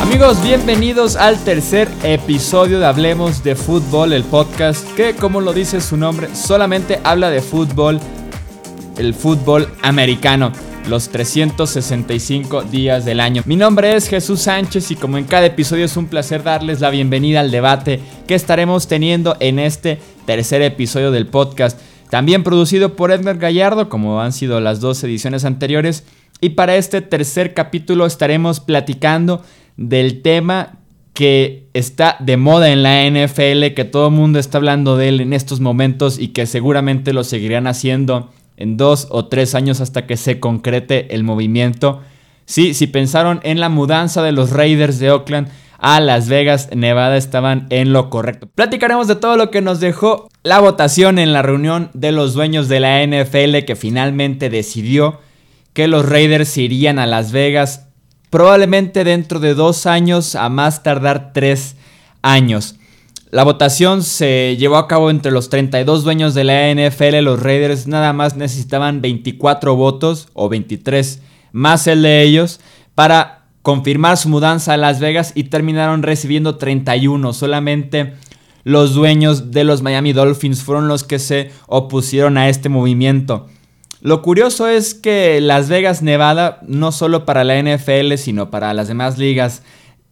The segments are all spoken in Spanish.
Amigos, bienvenidos al tercer episodio de Hablemos de Fútbol, el podcast que, como lo dice su nombre, solamente habla de fútbol, el fútbol americano los 365 días del año. Mi nombre es Jesús Sánchez y como en cada episodio es un placer darles la bienvenida al debate que estaremos teniendo en este tercer episodio del podcast. También producido por Edmer Gallardo, como han sido las dos ediciones anteriores. Y para este tercer capítulo estaremos platicando del tema que está de moda en la NFL, que todo el mundo está hablando de él en estos momentos y que seguramente lo seguirán haciendo en dos o tres años hasta que se concrete el movimiento. Sí, si pensaron en la mudanza de los Raiders de Oakland a Las Vegas, Nevada, estaban en lo correcto. Platicaremos de todo lo que nos dejó la votación en la reunión de los dueños de la NFL que finalmente decidió que los Raiders irían a Las Vegas probablemente dentro de dos años a más tardar tres años. La votación se llevó a cabo entre los 32 dueños de la NFL. Los Raiders nada más necesitaban 24 votos o 23 más el de ellos para confirmar su mudanza a Las Vegas y terminaron recibiendo 31. Solamente los dueños de los Miami Dolphins fueron los que se opusieron a este movimiento. Lo curioso es que Las Vegas, Nevada, no solo para la NFL, sino para las demás ligas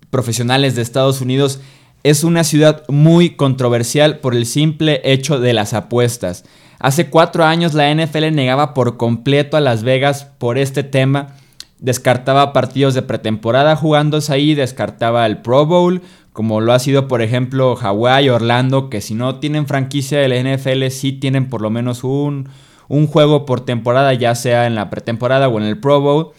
profesionales de Estados Unidos, es una ciudad muy controversial por el simple hecho de las apuestas. Hace cuatro años la NFL negaba por completo a Las Vegas por este tema. Descartaba partidos de pretemporada jugándose ahí, descartaba el Pro Bowl, como lo ha sido por ejemplo Hawái, Orlando, que si no tienen franquicia de la NFL sí tienen por lo menos un, un juego por temporada, ya sea en la pretemporada o en el Pro Bowl.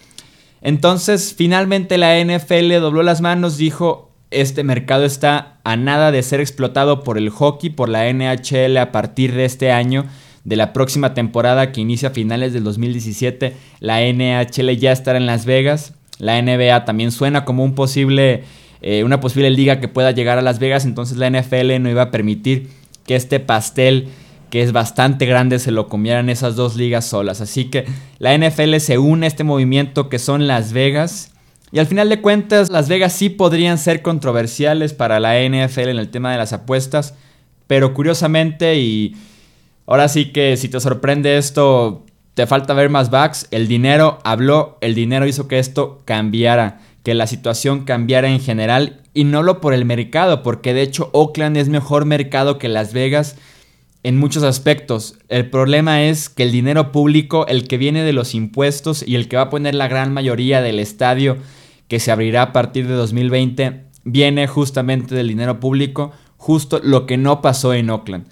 Entonces finalmente la NFL dobló las manos, dijo este mercado está a nada de ser explotado por el hockey, por la NHL a partir de este año. De la próxima temporada que inicia a finales del 2017, la NHL ya estará en Las Vegas. La NBA también suena como un posible, eh, una posible liga que pueda llegar a Las Vegas. Entonces la NFL no iba a permitir que este pastel, que es bastante grande, se lo comieran esas dos ligas solas. Así que la NFL se une a este movimiento que son Las Vegas y al final de cuentas, Las Vegas sí podrían ser controversiales para la NFL en el tema de las apuestas, pero curiosamente y ahora sí que si te sorprende esto, te falta ver más backs, el dinero habló, el dinero hizo que esto cambiara, que la situación cambiara en general y no lo por el mercado, porque de hecho Oakland es mejor mercado que Las Vegas en muchos aspectos. El problema es que el dinero público, el que viene de los impuestos y el que va a poner la gran mayoría del estadio, que se abrirá a partir de 2020 viene justamente del dinero público, justo lo que no pasó en Oakland.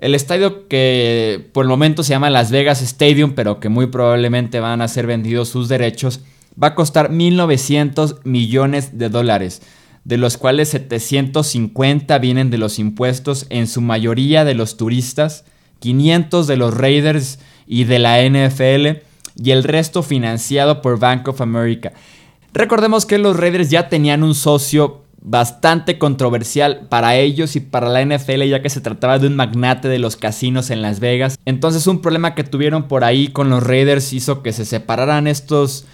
El estadio que por el momento se llama Las Vegas Stadium, pero que muy probablemente van a ser vendidos sus derechos, va a costar 1.900 millones de dólares, de los cuales 750 vienen de los impuestos, en su mayoría de los turistas, 500 de los Raiders y de la NFL, y el resto financiado por Bank of America. Recordemos que los Raiders ya tenían un socio bastante controversial para ellos y para la NFL ya que se trataba de un magnate de los casinos en Las Vegas. Entonces un problema que tuvieron por ahí con los Raiders hizo que se separaran estos,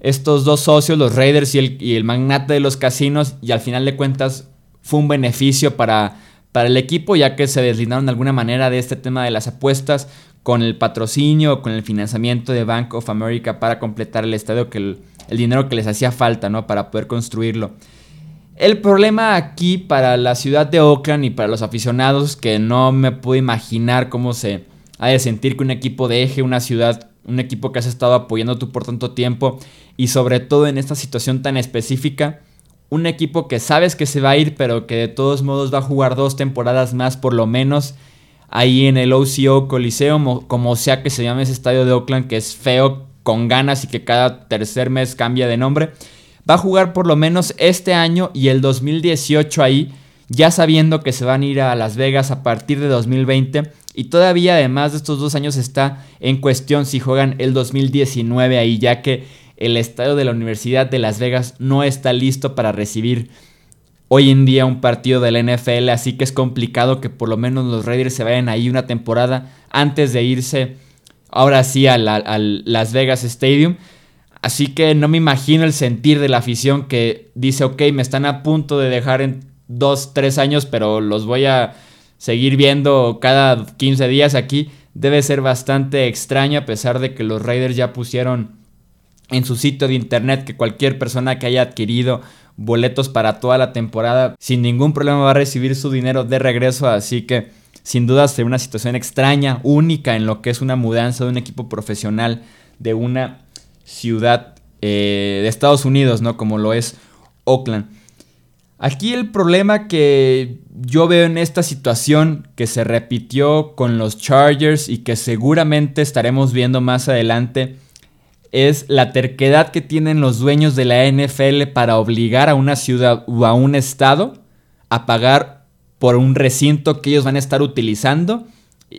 estos dos socios, los Raiders y el, y el magnate de los casinos y al final de cuentas fue un beneficio para, para el equipo ya que se deslindaron de alguna manera de este tema de las apuestas con el patrocinio o con el financiamiento de Bank of America para completar el estadio que el, el dinero que les hacía falta, ¿no? Para poder construirlo. El problema aquí para la ciudad de Oakland y para los aficionados, que no me puedo imaginar cómo se ha de sentir que un equipo deje una ciudad, un equipo que has estado apoyando tú por tanto tiempo, y sobre todo en esta situación tan específica, un equipo que sabes que se va a ir, pero que de todos modos va a jugar dos temporadas más por lo menos ahí en el OCO Coliseo, como sea que se llame ese estadio de Oakland, que es feo con ganas y que cada tercer mes cambia de nombre. Va a jugar por lo menos este año y el 2018 ahí, ya sabiendo que se van a ir a Las Vegas a partir de 2020. Y todavía además de estos dos años está en cuestión si juegan el 2019 ahí, ya que el estadio de la Universidad de Las Vegas no está listo para recibir hoy en día un partido de la NFL, así que es complicado que por lo menos los Raiders se vayan ahí una temporada antes de irse ahora sí al, Las Vegas Stadium. Así que no me imagino el sentir de la afición que dice, ok, me están a punto de dejar en dos, tres años, pero los voy a seguir viendo cada 15 días aquí. Debe ser bastante extraño a pesar de que los Raiders ya pusieron en su sitio de internet que cualquier persona que haya adquirido boletos para toda la temporada sin ningún problema va a recibir su dinero de regreso. Así que sin duda será una situación extraña, única en lo que es una mudanza de un equipo profesional de una ciudad eh, de Estados Unidos, ¿no? Como lo es Oakland. Aquí el problema que yo veo en esta situación que se repitió con los Chargers y que seguramente estaremos viendo más adelante es la terquedad que tienen los dueños de la NFL para obligar a una ciudad o a un estado a pagar por un recinto que ellos van a estar utilizando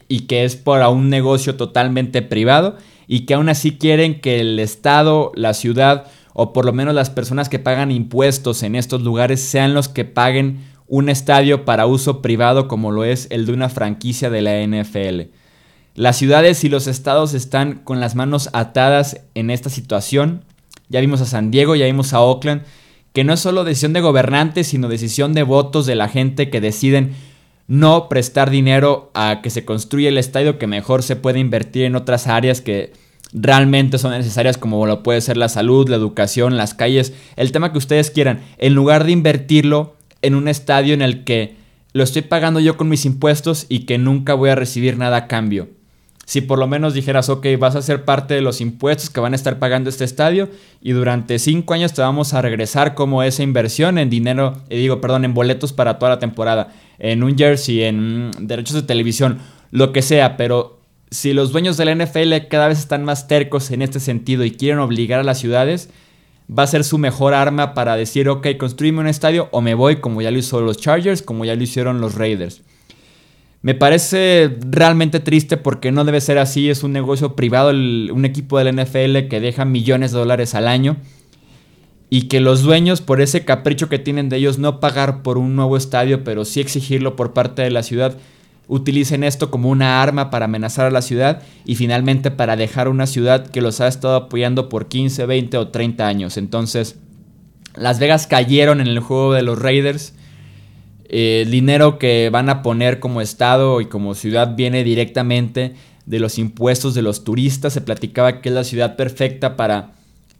y que es para un negocio totalmente privado y que aún así quieren que el Estado, la ciudad o por lo menos las personas que pagan impuestos en estos lugares sean los que paguen un estadio para uso privado como lo es el de una franquicia de la NFL. Las ciudades y los estados están con las manos atadas en esta situación. Ya vimos a San Diego, ya vimos a Oakland que no es solo decisión de gobernantes, sino decisión de votos de la gente que deciden no prestar dinero a que se construya el estadio que mejor se puede invertir en otras áreas que realmente son necesarias como lo puede ser la salud, la educación, las calles, el tema que ustedes quieran, en lugar de invertirlo en un estadio en el que lo estoy pagando yo con mis impuestos y que nunca voy a recibir nada a cambio si por lo menos dijeras, ok, vas a ser parte de los impuestos que van a estar pagando este estadio y durante cinco años te vamos a regresar como esa inversión en dinero, eh, digo, perdón, en boletos para toda la temporada, en un jersey, en derechos de televisión, lo que sea, pero si los dueños de la NFL cada vez están más tercos en este sentido y quieren obligar a las ciudades, va a ser su mejor arma para decir, ok, construime un estadio o me voy como ya lo hizo los Chargers, como ya lo hicieron los Raiders. Me parece realmente triste porque no debe ser así. Es un negocio privado, un equipo del NFL que deja millones de dólares al año. Y que los dueños, por ese capricho que tienen de ellos, no pagar por un nuevo estadio, pero sí exigirlo por parte de la ciudad, utilicen esto como una arma para amenazar a la ciudad y finalmente para dejar una ciudad que los ha estado apoyando por 15, 20 o 30 años. Entonces, Las Vegas cayeron en el juego de los Raiders el dinero que van a poner como Estado y como ciudad viene directamente de los impuestos de los turistas. Se platicaba que es la ciudad perfecta para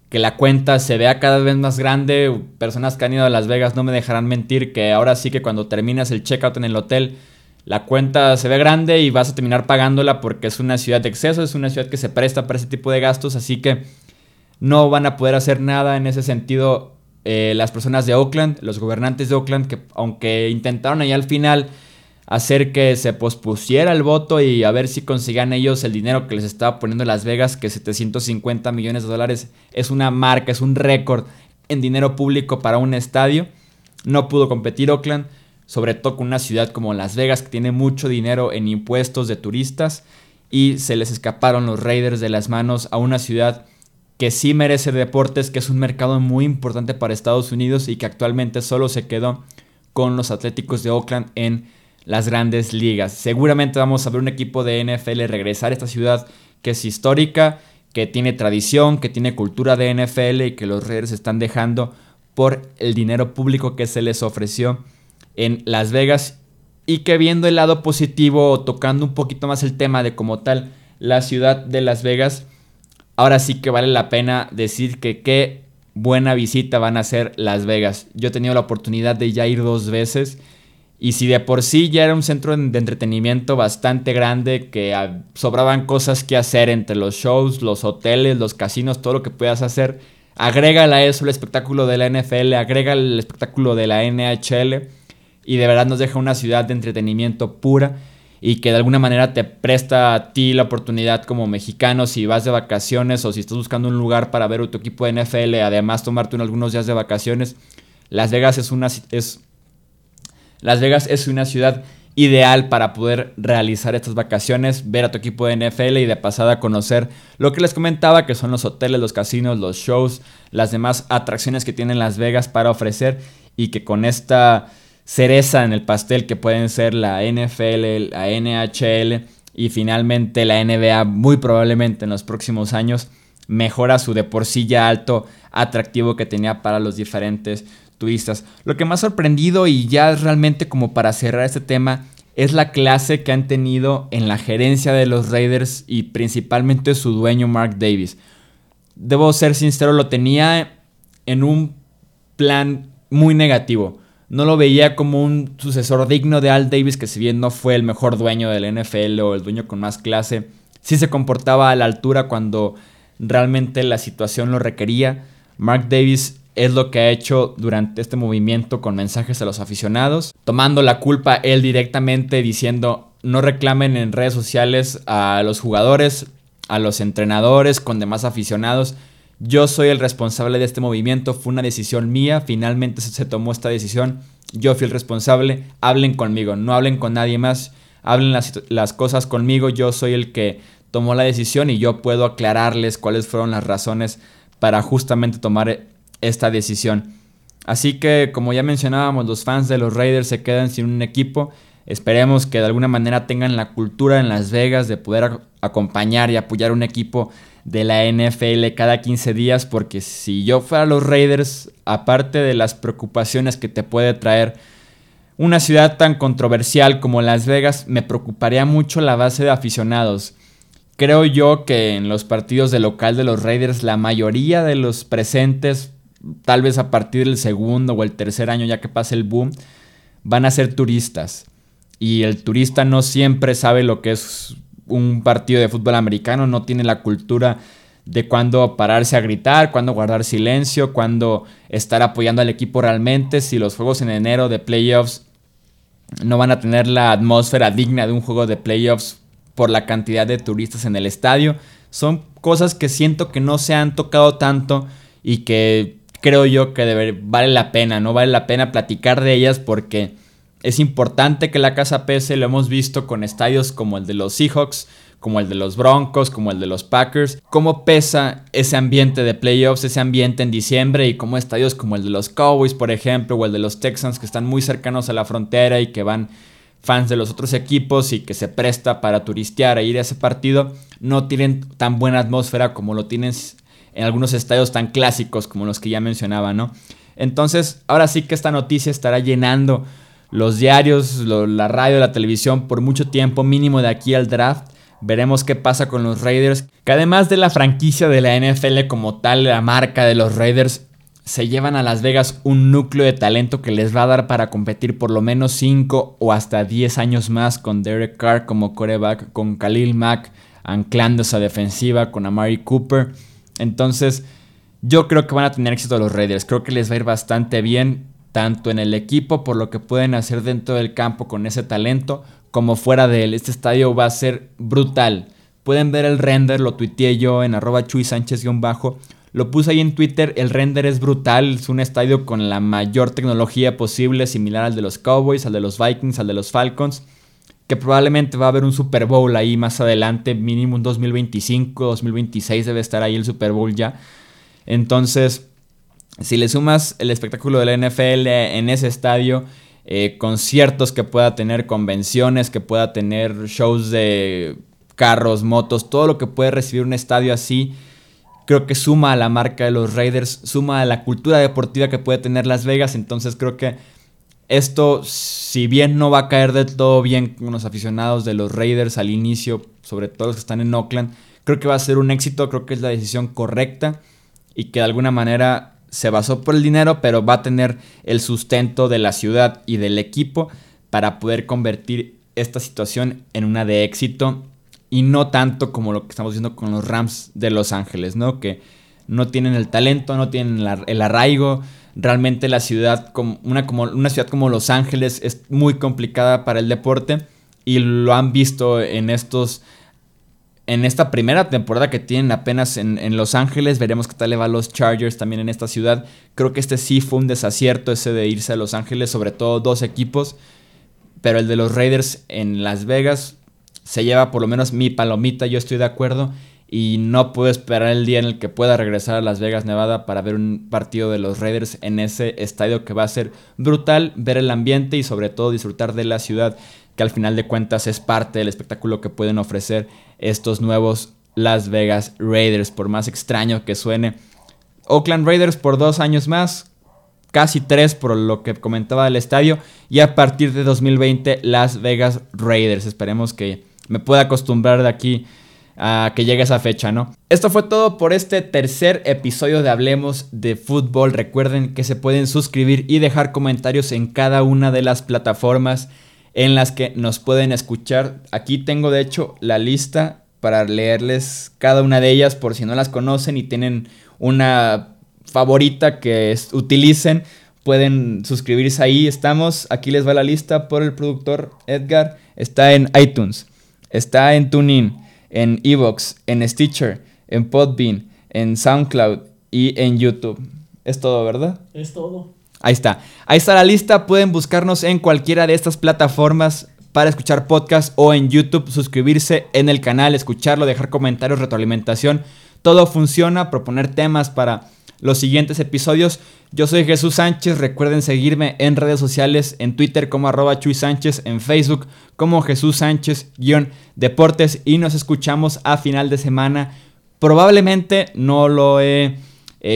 que la cuenta se vea cada vez más grande. Personas que han ido a Las Vegas no me dejarán mentir que ahora sí que cuando terminas el checkout en el hotel, la cuenta se ve grande y vas a terminar pagándola porque es una ciudad de exceso, es una ciudad que se presta para ese tipo de gastos, así que no van a poder hacer nada en ese sentido eh, las personas de Oakland, los gobernantes de Oakland, que aunque intentaron ahí al final hacer que se pospusiera el voto y a ver si conseguían ellos el dinero que les estaba poniendo Las Vegas, que 750 millones de dólares es una marca, es un récord en dinero público para un estadio. No pudo competir Oakland, sobre todo con una ciudad como Las Vegas que tiene mucho dinero en impuestos de turistas y se les escaparon los Raiders de las manos a una ciudad que sí merece deportes, que es un mercado muy importante para Estados Unidos y que actualmente solo se quedó con los Atléticos de Oakland en las grandes ligas. Seguramente vamos a ver un equipo de NFL regresar a esta ciudad que es histórica, que tiene tradición, que tiene cultura de NFL y que los Raiders están dejando por el dinero público que se les ofreció en Las Vegas y que viendo el lado positivo tocando un poquito más el tema de como tal la ciudad de Las Vegas, ahora sí que vale la pena decir que qué buena visita van a ser Las Vegas. Yo he tenido la oportunidad de ya ir dos veces. Y si de por sí ya era un centro de entretenimiento bastante grande, que sobraban cosas que hacer entre los shows, los hoteles, los casinos, todo lo que puedas hacer, agrégale a eso el espectáculo de la NFL, agrega el espectáculo de la NHL y de verdad nos deja una ciudad de entretenimiento pura y que de alguna manera te presta a ti la oportunidad como mexicano si vas de vacaciones o si estás buscando un lugar para ver tu equipo de NFL, además tomarte algunos días de vacaciones. Las Vegas es una es Las Vegas es una ciudad ideal para poder realizar estas vacaciones, ver a tu equipo de NFL y de pasada conocer lo que les comentaba, que son los hoteles, los casinos, los shows, las demás atracciones que tienen Las Vegas para ofrecer y que con esta cereza en el pastel que pueden ser la NFL, la NHL, y finalmente la NBA muy probablemente en los próximos años mejora su de por sí ya alto atractivo que tenía para los diferentes turistas. Lo que me ha sorprendido y ya realmente como para cerrar este tema es la clase que han tenido en la gerencia de los Raiders y principalmente su dueño Mark Davis. Debo ser sincero, lo tenía en un plan muy negativo. No lo veía como un sucesor digno de Al Davis, que si bien no fue el mejor dueño del NFL o el dueño con más clase, sí se comportaba a la altura cuando realmente la situación lo requería. Mark Davis es lo que ha hecho durante este movimiento con mensajes a los aficionados, tomando la culpa él directamente diciendo no reclamen en redes sociales a los jugadores, a los entrenadores con demás aficionados. Yo soy el responsable de este movimiento, fue una decisión mía, finalmente se tomó esta decisión, yo fui el responsable, hablen conmigo, no hablen con nadie más, hablen las, las cosas conmigo, yo soy el que tomó la decisión y yo puedo aclararles cuáles fueron las razones para justamente tomar esta decisión. Así que, como ya mencionábamos, los fans de los Raiders se quedan sin un equipo. Esperemos que de alguna manera tengan la cultura en Las Vegas de poder acompañar y apoyar un equipo de la NFL cada 15 días, porque si yo fuera los Raiders, aparte de las preocupaciones que te puede traer una ciudad tan controversial como Las Vegas, me preocuparía mucho la base de aficionados. Creo yo que en los partidos de local de los Raiders la mayoría de los presentes tal vez a partir del segundo o el tercer año, ya que pase el boom, van a ser turistas. Y el turista no siempre sabe lo que es un partido de fútbol americano, no tiene la cultura de cuándo pararse a gritar, cuándo guardar silencio, cuándo estar apoyando al equipo realmente, si los juegos en enero de playoffs no van a tener la atmósfera digna de un juego de playoffs por la cantidad de turistas en el estadio. Son cosas que siento que no se han tocado tanto y que creo yo que vale la pena, ¿no? Vale la pena platicar de ellas porque es importante que la casa pese, lo hemos visto con estadios como el de los Seahawks, como el de los Broncos, como el de los Packers, cómo pesa ese ambiente de playoffs, ese ambiente en diciembre y cómo estadios como el de los Cowboys, por ejemplo, o el de los Texans que están muy cercanos a la frontera y que van fans de los otros equipos y que se presta para turistear e ir a ese partido, no tienen tan buena atmósfera como lo tienen en algunos estadios tan clásicos como los que ya mencionaba, ¿no? Entonces, ahora sí que esta noticia estará llenando los diarios, la radio, la televisión por mucho tiempo, mínimo de aquí al draft. Veremos qué pasa con los Raiders, que además de la franquicia de la NFL como tal, la marca de los Raiders, se llevan a Las Vegas un núcleo de talento que les va a dar para competir por lo menos 5 o hasta 10 años más con Derek Carr como coreback, con Khalil Mack anclando esa defensiva, con Amari Cooper. Entonces, yo creo que van a tener éxito los Raiders. Creo que les va a ir bastante bien, tanto en el equipo, por lo que pueden hacer dentro del campo con ese talento, como fuera de él. Este estadio va a ser brutal. Pueden ver el render, lo tuiteé yo en arroba chuy sánchez-bajo. Lo puse ahí en Twitter, el render es brutal, es un estadio con la mayor tecnología posible, similar al de los Cowboys, al de los Vikings, al de los Falcons que probablemente va a haber un Super Bowl ahí más adelante, mínimo un 2025, 2026 debe estar ahí el Super Bowl ya. Entonces, si le sumas el espectáculo de la NFL en ese estadio, eh, conciertos que pueda tener, convenciones que pueda tener, shows de carros, motos, todo lo que puede recibir un estadio así, creo que suma a la marca de los Raiders, suma a la cultura deportiva que puede tener Las Vegas, entonces creo que esto, si bien no va a caer del todo bien con los aficionados de los Raiders al inicio, sobre todo los que están en Oakland, creo que va a ser un éxito, creo que es la decisión correcta y que de alguna manera se basó por el dinero, pero va a tener el sustento de la ciudad y del equipo para poder convertir esta situación en una de éxito y no tanto como lo que estamos viendo con los Rams de Los Ángeles, ¿no? Que no tienen el talento, no tienen el arraigo, Realmente la ciudad, como una, como una ciudad como Los Ángeles es muy complicada para el deporte y lo han visto en estos en esta primera temporada que tienen apenas en, Los Ángeles. Veremos qué tal le va a los Chargers también en esta ciudad. Creo que este sí fue un desacierto ese de irse a Los Ángeles, sobre todo dos equipos. Pero el de los Raiders en Las Vegas se lleva por lo menos mi palomita, yo estoy de acuerdo y no puedo esperar el día en el que pueda regresar a Las Vegas, Nevada para ver un partido de los Raiders en ese estadio que va a ser brutal, ver el ambiente y sobre todo disfrutar de la ciudad. Que al final de cuentas es parte del espectáculo que pueden ofrecer estos nuevos Las Vegas Raiders, por más extraño que suene. Oakland Raiders por dos años más, casi tres por lo que comentaba del estadio, y a partir de 2020 Las Vegas Raiders. Esperemos que me pueda acostumbrar de aquí a que llegue esa fecha, ¿no? Esto fue todo por este tercer episodio de Hablemos de Fútbol. Recuerden que se pueden suscribir y dejar comentarios en cada una de las plataformas en las que nos pueden escuchar. Aquí tengo de hecho la lista para leerles cada una de ellas por si no las conocen y tienen una favorita que utilicen. Pueden suscribirse ahí. Estamos. Aquí les va la lista por el productor Edgar. Está en iTunes. Está en TuneIn en Evox, en Stitcher, en Podbean, en SoundCloud y en YouTube. Es todo, ¿verdad? Es todo. Ahí está. Ahí está la lista. Pueden buscarnos en cualquiera de estas plataformas para escuchar podcast o en YouTube, suscribirse en el canal, escucharlo, dejar comentarios, retroalimentación. Todo funciona, proponer temas para los siguientes episodios. Yo soy Jesús Sánchez, recuerden seguirme en redes sociales, en Twitter como arroba Chuy Sánchez, en Facebook como Jesús Sánchez-Deportes y nos escuchamos a final de semana. Probablemente no lo he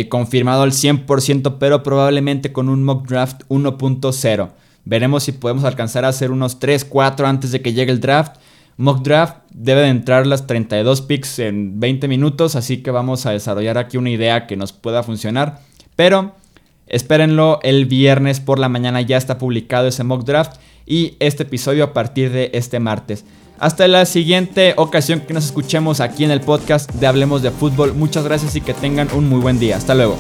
confirmado al 100%, pero probablemente con un mock draft 1.0. Veremos si podemos alcanzar a hacer unos 3, 4 antes de que llegue el draft. Mock draft debe de entrar las 32 picks en 20 minutos, así que vamos a desarrollar aquí una idea que nos pueda funcionar. Pero espérenlo, el viernes por la mañana ya está publicado ese mock draft y este episodio a partir de este martes. Hasta la siguiente ocasión que nos escuchemos aquí en el podcast de Hablemos de Fútbol. Muchas gracias y que tengan un muy buen día. Hasta luego.